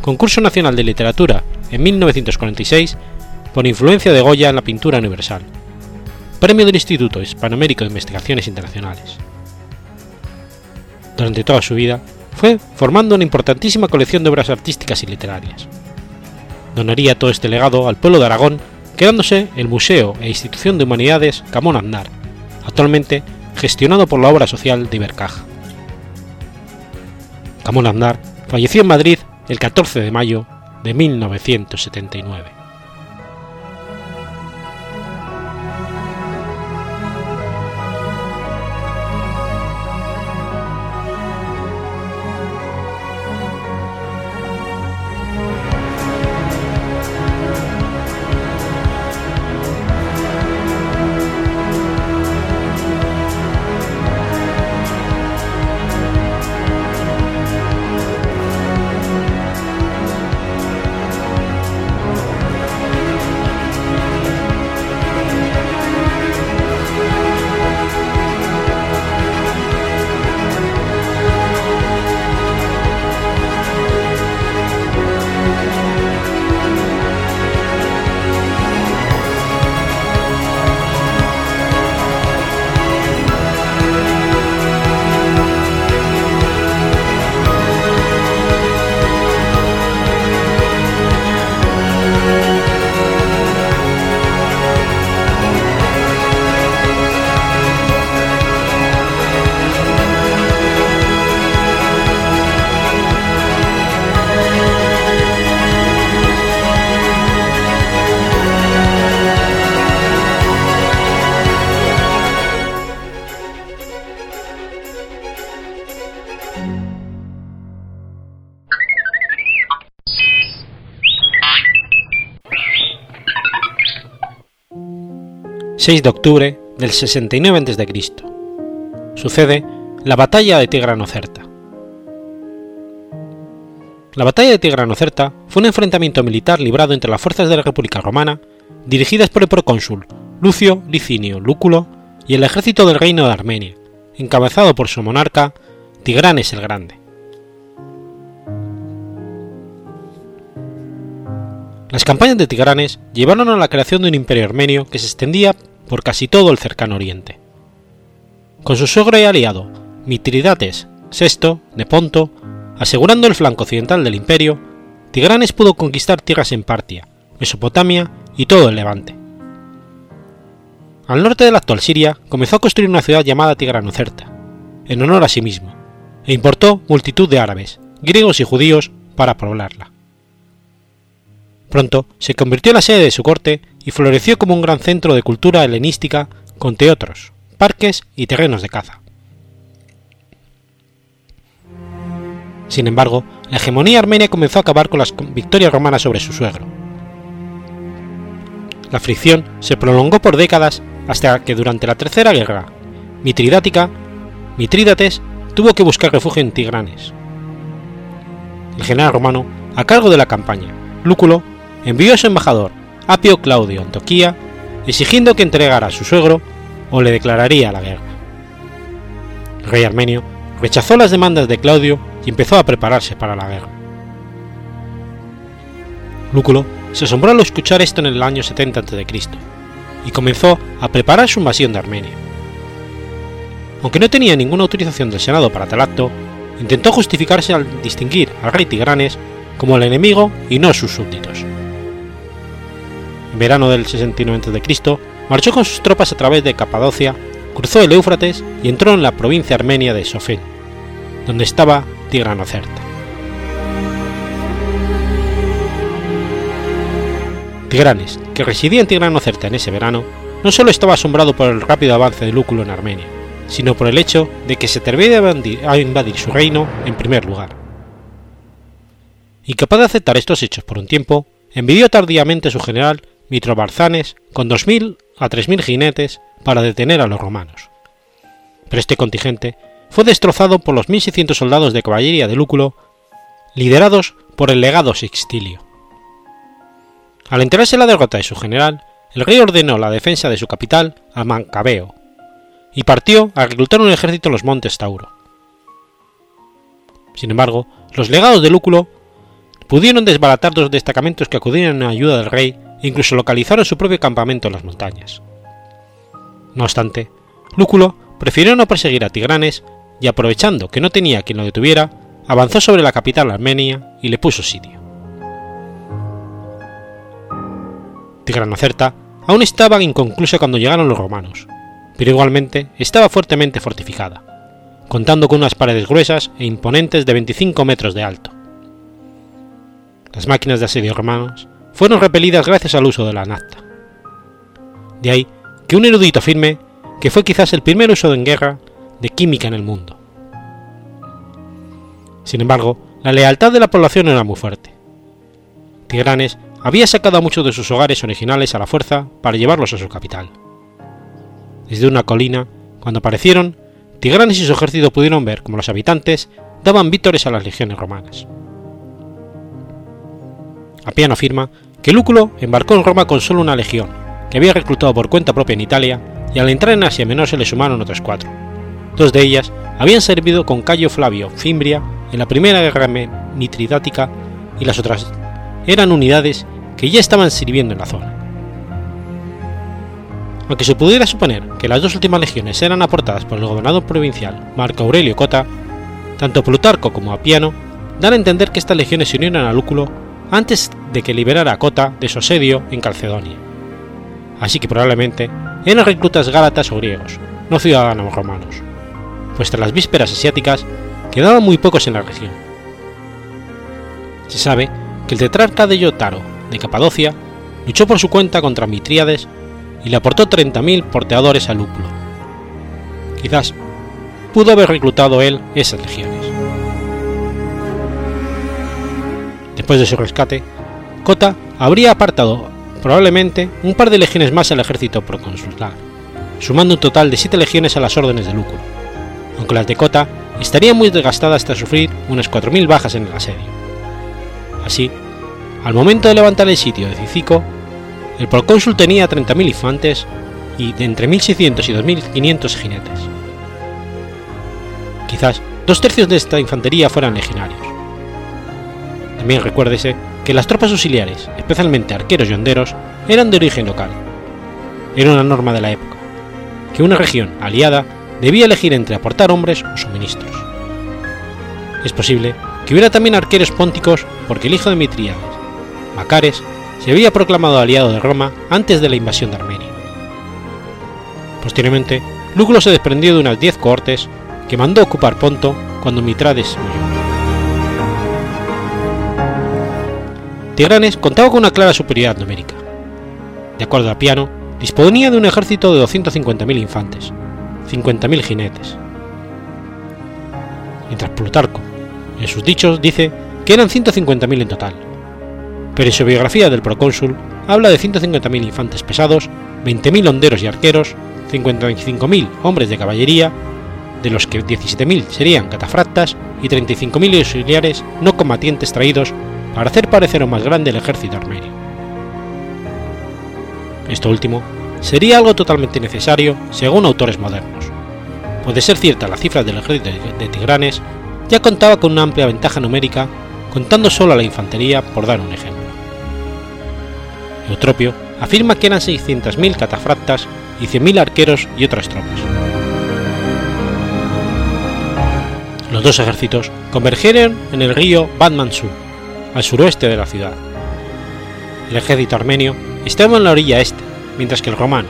Concurso Nacional de Literatura en 1946 por influencia de Goya en la pintura universal, Premio del Instituto Hispanoamérico de Investigaciones Internacionales. Durante toda su vida fue formando una importantísima colección de obras artísticas y literarias. Donaría todo este legado al pueblo de Aragón quedándose el Museo e Institución de Humanidades Camón Aznar, actualmente gestionado por la obra social de Ibercaja. Camón Aznar falleció en Madrid el 14 de mayo de 1979. 6 de octubre del 69 a.C. Sucede la batalla de Tigranocerta. La batalla de Tigranocerta fue un enfrentamiento militar librado entre las fuerzas de la República Romana, dirigidas por el procónsul Lucio Licinio Lúculo, y el ejército del Reino de Armenia, encabezado por su monarca Tigranes el Grande. Las campañas de Tigranes llevaron a la creación de un imperio armenio que se extendía por casi todo el cercano oriente. Con su suegro y aliado, Mitridates VI de Ponto, asegurando el flanco occidental del imperio, Tigranes pudo conquistar tierras en Partia, Mesopotamia y todo el Levante. Al norte de la actual Siria comenzó a construir una ciudad llamada Tigranocerta, en honor a sí mismo, e importó multitud de árabes, griegos y judíos para poblarla. Pronto se convirtió en la sede de su corte y floreció como un gran centro de cultura helenística con teatros, parques y terrenos de caza. Sin embargo, la hegemonía armenia comenzó a acabar con las victorias romanas sobre su suegro. La fricción se prolongó por décadas hasta que durante la Tercera Guerra Mitridática, Mitrídates tuvo que buscar refugio en Tigranes. El general romano, a cargo de la campaña, Lúculo, envió a su embajador, Apio Claudio Antoquía, exigiendo que entregara a su suegro o le declararía la guerra. El rey armenio rechazó las demandas de Claudio y empezó a prepararse para la guerra. Lúculo se asombró al escuchar esto en el año 70 a.C. y comenzó a preparar su invasión de Armenia. Aunque no tenía ninguna autorización del Senado para tal acto, intentó justificarse al distinguir al rey Tigranes como el enemigo y no sus súbditos. En verano del 69 a.C., marchó con sus tropas a través de Capadocia, cruzó el Éufrates y entró en la provincia armenia de Sofén, donde estaba Tigranocerta. Tigranes, que residía en Tigranocerta en ese verano, no solo estaba asombrado por el rápido avance de Lúculo en Armenia, sino por el hecho de que se atrevía a invadir su reino en primer lugar. Incapaz de aceptar estos hechos por un tiempo, envió tardíamente a su general Mitrobarzanes con 2.000 a 3.000 jinetes para detener a los romanos. Pero este contingente fue destrozado por los 1.600 soldados de caballería de Lúculo, liderados por el legado Sextilio. Al enterarse la derrota de su general, el rey ordenó la defensa de su capital a Mancabeo y partió a reclutar un ejército en los montes Tauro. Sin embargo, los legados de Lúculo pudieron desbaratar dos destacamentos que acudieron en ayuda del rey incluso localizaron su propio campamento en las montañas. No obstante, Lúculo prefirió no perseguir a Tigranes y aprovechando que no tenía quien lo detuviera, avanzó sobre la capital armenia y le puso sitio. Tigranocerta aún estaba inconclusa cuando llegaron los romanos, pero igualmente estaba fuertemente fortificada, contando con unas paredes gruesas e imponentes de 25 metros de alto. Las máquinas de asedio romanos fueron repelidas gracias al uso de la nafta. De ahí que un erudito afirme que fue quizás el primer uso en guerra de química en el mundo. Sin embargo, la lealtad de la población era muy fuerte. Tigranes había sacado a muchos de sus hogares originales a la fuerza para llevarlos a su capital. Desde una colina, cuando aparecieron, Tigranes y su ejército pudieron ver cómo los habitantes daban vítores a las legiones romanas. Apiano afirma que Lúculo embarcó en Roma con solo una legión, que había reclutado por cuenta propia en Italia, y al entrar en Asia Menor se le sumaron otras cuatro, Dos de ellas habían servido con Cayo Flavio Fimbria en la primera guerra mitridática y las otras eran unidades que ya estaban sirviendo en la zona. Aunque se pudiera suponer que las dos últimas legiones eran aportadas por el gobernador provincial Marco Aurelio Cota, tanto Plutarco como Apiano dan a entender que estas legiones se unieron a Lúculo antes de que liberara a Cota de su asedio en Calcedonia. Así que probablemente eran reclutas gálatas o griegos, no ciudadanos romanos pues tras las vísperas asiáticas quedaban muy pocos en la región. Se sabe que el tetrarca de Yotaro, de Capadocia, luchó por su cuenta contra Mitríades y le aportó 30.000 porteadores a Lúpulo. Quizás pudo haber reclutado él esas legiones. Después de su rescate, Cota habría apartado probablemente un par de legiones más al ejército proconsular, sumando un total de 7 legiones a las órdenes de Lúculo aunque las de Cota estarían muy desgastadas hasta sufrir unas 4.000 bajas en el asedio. Así, al momento de levantar el sitio de Cicico, el procónsul tenía 30.000 infantes y de entre 1.600 y 2.500 jinetes. Quizás dos tercios de esta infantería fueran legionarios. También recuérdese que las tropas auxiliares, especialmente arqueros y honderos, eran de origen local. Era una norma de la época, que una región aliada debía elegir entre aportar hombres o suministros. Es posible que hubiera también arqueros pónticos porque el hijo de Mitriades, Macares, se había proclamado aliado de Roma antes de la invasión de Armenia. Posteriormente, Lúculo se desprendió de unas diez cohortes que mandó ocupar Ponto cuando Mitrades murió. Tigranes contaba con una clara superioridad numérica. De acuerdo a Piano, disponía de un ejército de 250.000 infantes, 50.000 jinetes. Mientras Plutarco, en sus dichos, dice que eran 150.000 en total, pero en su biografía del procónsul habla de 150.000 infantes pesados, 20.000 honderos y arqueros, 55.000 hombres de caballería, de los que 17.000 serían catafractas y 35.000 auxiliares no combatientes traídos para hacer parecer aún más grande el ejército armenio. Esto último sería algo totalmente necesario según autores modernos. Puede ser cierta la cifra del ejército de Tigranes ya contaba con una amplia ventaja numérica contando solo a la infantería por dar un ejemplo. Eutropio afirma que eran 600.000 catafractas y 100.000 arqueros y otras tropas. Los dos ejércitos convergieron en el río Badmansur, al suroeste de la ciudad. El ejército armenio estaba en la orilla este, mientras que el romano,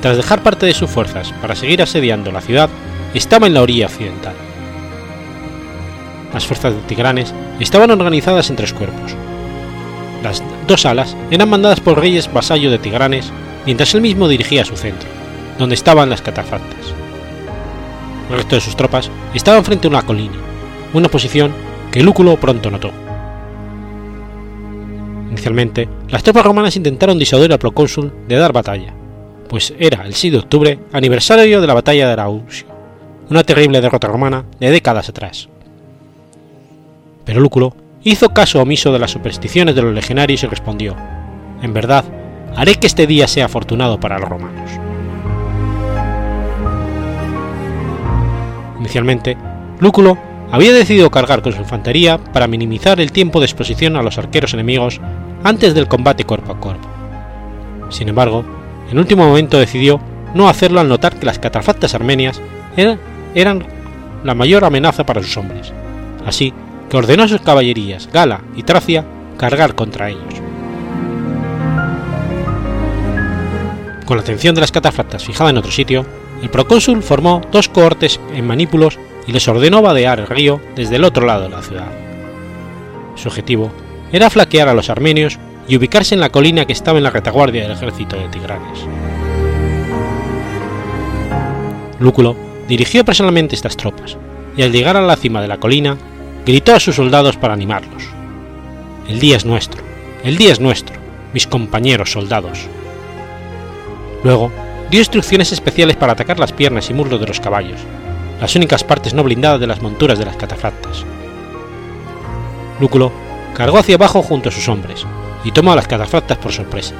tras dejar parte de sus fuerzas para seguir asediando la ciudad, estaba en la orilla occidental. Las fuerzas de Tigranes estaban organizadas en tres cuerpos. Las dos alas eran mandadas por reyes vasallo de Tigranes, mientras él mismo dirigía su centro, donde estaban las catafractas. El resto de sus tropas estaban frente a una colina, una posición que Lúculo pronto notó. Inicialmente, las tropas romanas intentaron disuadir al procónsul de dar batalla, pues era el 6 de octubre aniversario de la batalla de Arausio, una terrible derrota romana de décadas atrás. Pero Lúculo hizo caso omiso de las supersticiones de los legionarios y respondió, en verdad, haré que este día sea afortunado para los romanos. Inicialmente, Lúculo había decidido cargar con su infantería para minimizar el tiempo de exposición a los arqueros enemigos antes del combate cuerpo a cuerpo. Sin embargo, en último momento decidió no hacerlo al notar que las catafactas armenias eran, eran la mayor amenaza para sus hombres, así que ordenó a sus caballerías Gala y Tracia cargar contra ellos. Con la atención de las catafractas fijada en otro sitio, el procónsul formó dos cohortes en Manípulos y les ordenó vadear el río desde el otro lado de la ciudad. Su objetivo era flaquear a los armenios y ubicarse en la colina que estaba en la retaguardia del ejército de Tigranes. Lúculo dirigió personalmente estas tropas, y al llegar a la cima de la colina, gritó a sus soldados para animarlos. El día es nuestro, el día es nuestro, mis compañeros soldados. Luego, dio instrucciones especiales para atacar las piernas y muslos de los caballos, las únicas partes no blindadas de las monturas de las catafractas. Lúculo cargó hacia abajo junto a sus hombres y tomó a las catafractas por sorpresa,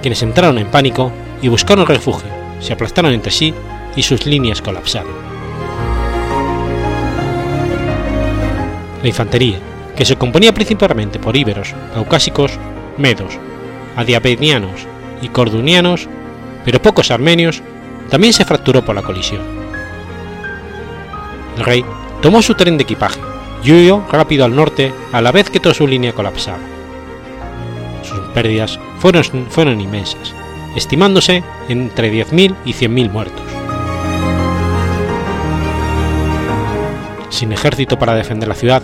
quienes entraron en pánico y buscaron refugio, se aplastaron entre sí y sus líneas colapsaron. La infantería, que se componía principalmente por íberos, caucásicos, medos, adiabenianos y cordunianos, pero pocos armenios, también se fracturó por la colisión. El rey tomó su tren de equipaje y huyó rápido al norte a la vez que toda su línea colapsaba. Sus pérdidas fueron, inmensas, estimándose entre 10.000 y 100.000 muertos. Sin ejército para defender la ciudad,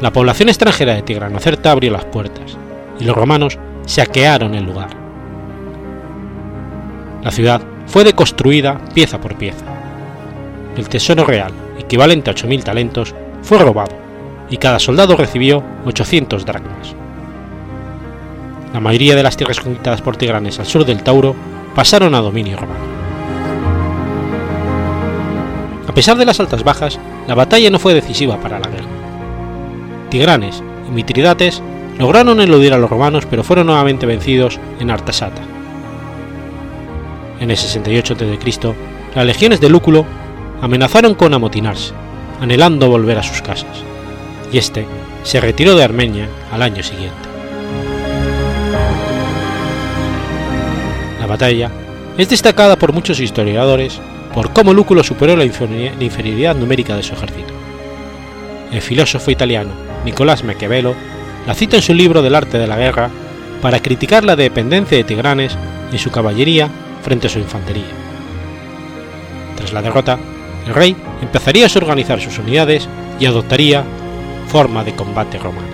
la población extranjera de Tigranocerta abrió las puertas y los romanos saquearon el lugar. La ciudad fue deconstruida pieza por pieza. El tesoro real, equivalente a 8.000 talentos, fue robado y cada soldado recibió 800 dracmas. La mayoría de las tierras conquistadas por Tigranes al sur del Tauro pasaron a dominio romano. A pesar de las altas bajas, la batalla no fue decisiva para la guerra. Tigranes y Mitridates lograron eludir a los romanos pero fueron nuevamente vencidos en Artasata. En el 68 a.C., las legiones de Lúculo amenazaron con amotinarse, anhelando volver a sus casas, y este se retiró de Armenia al año siguiente. La batalla es destacada por muchos historiadores por cómo Lúculo superó la inferioridad numérica de su ejército. El filósofo italiano Nicolás Maquiavelo la cita en su libro del arte de la guerra para criticar la dependencia de Tigranes en su caballería frente a su infantería. Tras la derrota, el rey empezaría a organizar sus unidades y adoptaría forma de combate romana.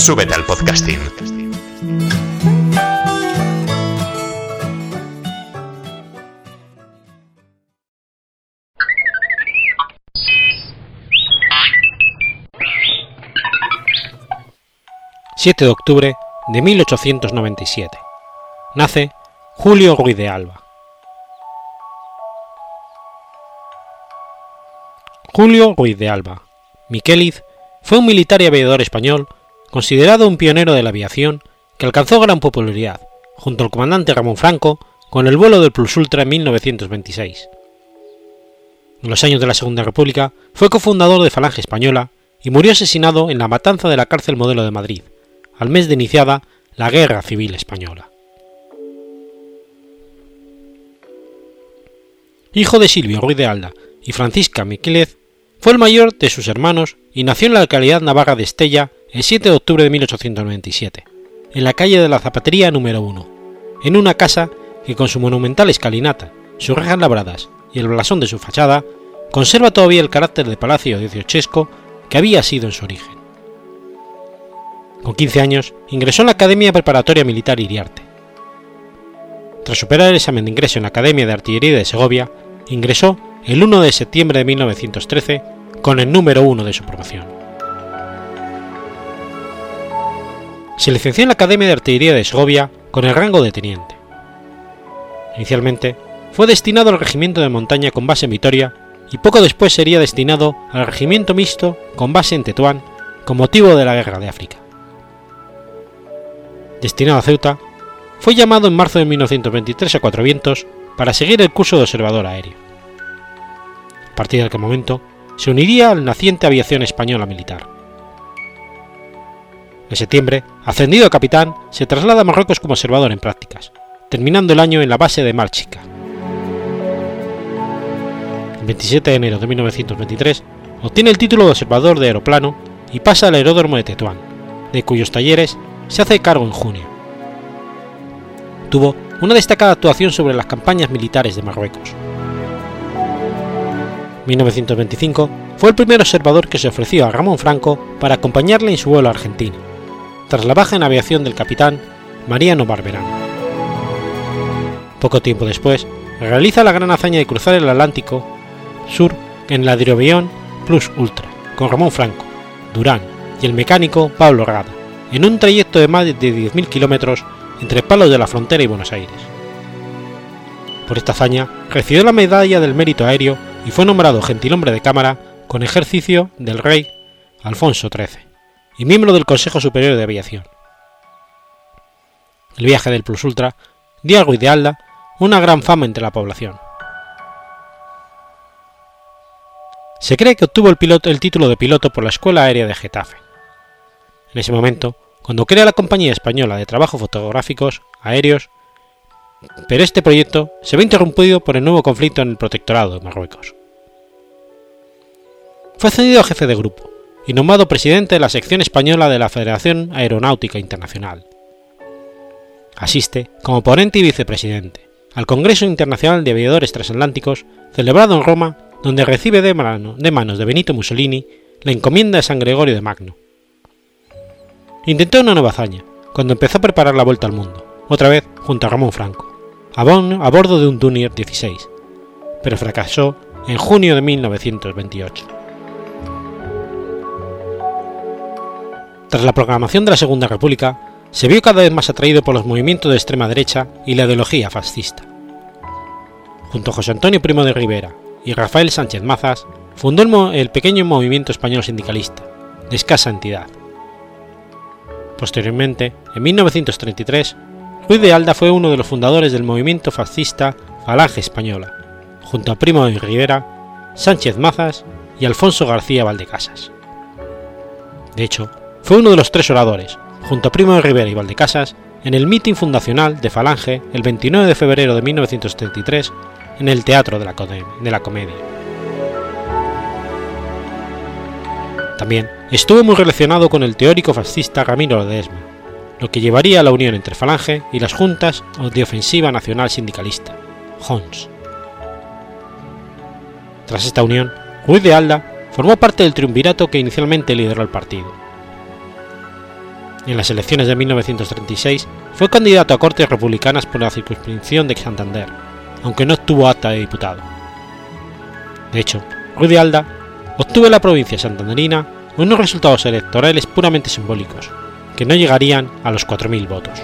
Súbete al podcasting. ...7 de octubre de 1897... ...nace Julio Ruiz de Alba. Julio Ruiz de Alba, Miqueliz, fue un militar y aviador español considerado un pionero de la aviación que alcanzó gran popularidad, junto al comandante Ramón Franco, con el vuelo del Plus Ultra en 1926. En los años de la Segunda República fue cofundador de Falange Española y murió asesinado en la matanza de la cárcel modelo de Madrid, al mes de iniciada la Guerra Civil Española. Hijo de Silvio Ruiz de Alda y Francisca Miquelez, fue el mayor de sus hermanos y nació en la localidad navarra de Estella el 7 de octubre de 1897, en la calle de la Zapatería número 1, en una casa que con su monumental escalinata, sus rejas labradas y el blasón de su fachada, conserva todavía el carácter de palacio dieciochesco que había sido en su origen. Con 15 años ingresó en la Academia Preparatoria Militar Iriarte. Tras superar el examen de ingreso en la Academia de Artillería de Segovia, ingresó el 1 de septiembre de 1913 con el número 1 de su promoción. Se licenció en la Academia de Artillería de Segovia con el rango de teniente. Inicialmente fue destinado al Regimiento de Montaña con base en Vitoria y poco después sería destinado al Regimiento Mixto con base en Tetuán con motivo de la Guerra de África. Destinado a Ceuta, fue llamado en marzo de 1923 a Cuatro Vientos para seguir el curso de observador aéreo. A partir de aquel momento, se uniría al naciente aviación española militar. En septiembre, ascendido a capitán, se traslada a Marruecos como observador en prácticas, terminando el año en la base de Malchica. El 27 de enero de 1923 obtiene el título de observador de aeroplano y pasa al aeródromo de Tetuán, de cuyos talleres se hace cargo en junio. Tuvo una destacada actuación sobre las campañas militares de Marruecos. 1925, fue el primer observador que se ofreció a Ramón Franco para acompañarle en su vuelo a Argentina, tras la baja en aviación del capitán Mariano Barberán. Poco tiempo después, realiza la gran hazaña de cruzar el Atlántico Sur en la Hidroavión Plus Ultra, con Ramón Franco, Durán y el mecánico Pablo Rada, en un trayecto de más de 10.000 kilómetros entre Palos de la Frontera y Buenos Aires. Por esta hazaña recibió la Medalla del Mérito Aéreo y fue nombrado gentilhombre de cámara con ejercicio del rey Alfonso XIII y miembro del Consejo Superior de Aviación. El viaje del Plus Ultra dio a Ruiz de Alda una gran fama entre la población. Se cree que obtuvo el, título de piloto por la Escuela Aérea de Getafe. En ese momento, cuando crea la Compañía Española de Trabajos Fotográficos Aéreos, pero este proyecto se ve interrumpido por el nuevo conflicto en el Protectorado de Marruecos. Fue ascendido a jefe de grupo y nombrado presidente de la sección española de la Federación Aeronáutica Internacional. Asiste, como ponente y vicepresidente, al Congreso Internacional de Aviadores Transatlánticos celebrado en Roma, donde recibe de, mano, de manos de Benito Mussolini la encomienda de San Gregorio de Magno. Intentó una nueva hazaña, cuando empezó a preparar la vuelta al mundo, otra vez junto a Ramón Franco, a, a bordo de un Dunier 16, pero fracasó en junio de 1928. Tras la proclamación de la Segunda República, se vio cada vez más atraído por los movimientos de extrema derecha y la ideología fascista. Junto a José Antonio Primo de Rivera y Rafael Sánchez Mazas, fundó el, pequeño movimiento español sindicalista, de escasa entidad. Posteriormente, en 1933, Ruiz de Alda fue uno de los fundadores del movimiento fascista Falange Española, junto a Primo de Rivera, Sánchez Mazas y Alfonso García Valdecasas. De hecho, fue uno de los tres oradores, junto a Primo de Rivera y Valdecasas, en el mitin fundacional de Falange el 29 de febrero de 1933 en el Teatro de la, de la Comedia. También estuvo muy relacionado con el teórico fascista Ramiro Ledesma, lo que llevaría a la unión entre Falange y las juntas de ofensiva nacional sindicalista, JONS. Tras esta unión, Ruiz de Alda formó parte del triunvirato que inicialmente lideró el partido. En las elecciones de 1936 fue candidato a Cortes Republicanas por la circunscripción de Santander, aunque no obtuvo acta de diputado. De hecho, Ruiz de Alda obtuvo en la provincia santanderina unos resultados electorales puramente simbólicos, que no llegarían a los 4.000 votos.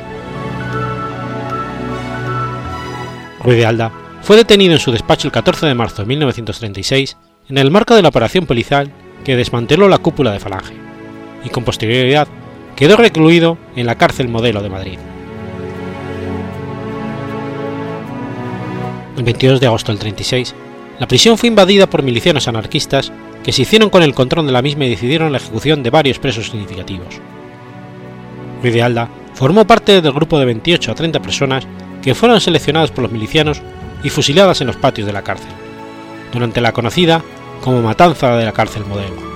Ruiz de Alda fue detenido en su despacho el 14 de marzo de 1936 en el marco de la operación policial que desmanteló la cúpula de Falange, y con posterioridad quedó recluido en la cárcel modelo de Madrid. El 22 de agosto del 36, la prisión fue invadida por milicianos anarquistas que se hicieron con el control de la misma y decidieron la ejecución de varios presos significativos. Ruiz de Alda formó parte del grupo de 28 a 30 personas que fueron seleccionadas por los milicianos y fusiladas en los patios de la cárcel, durante la conocida como Matanza de la Cárcel Modelo.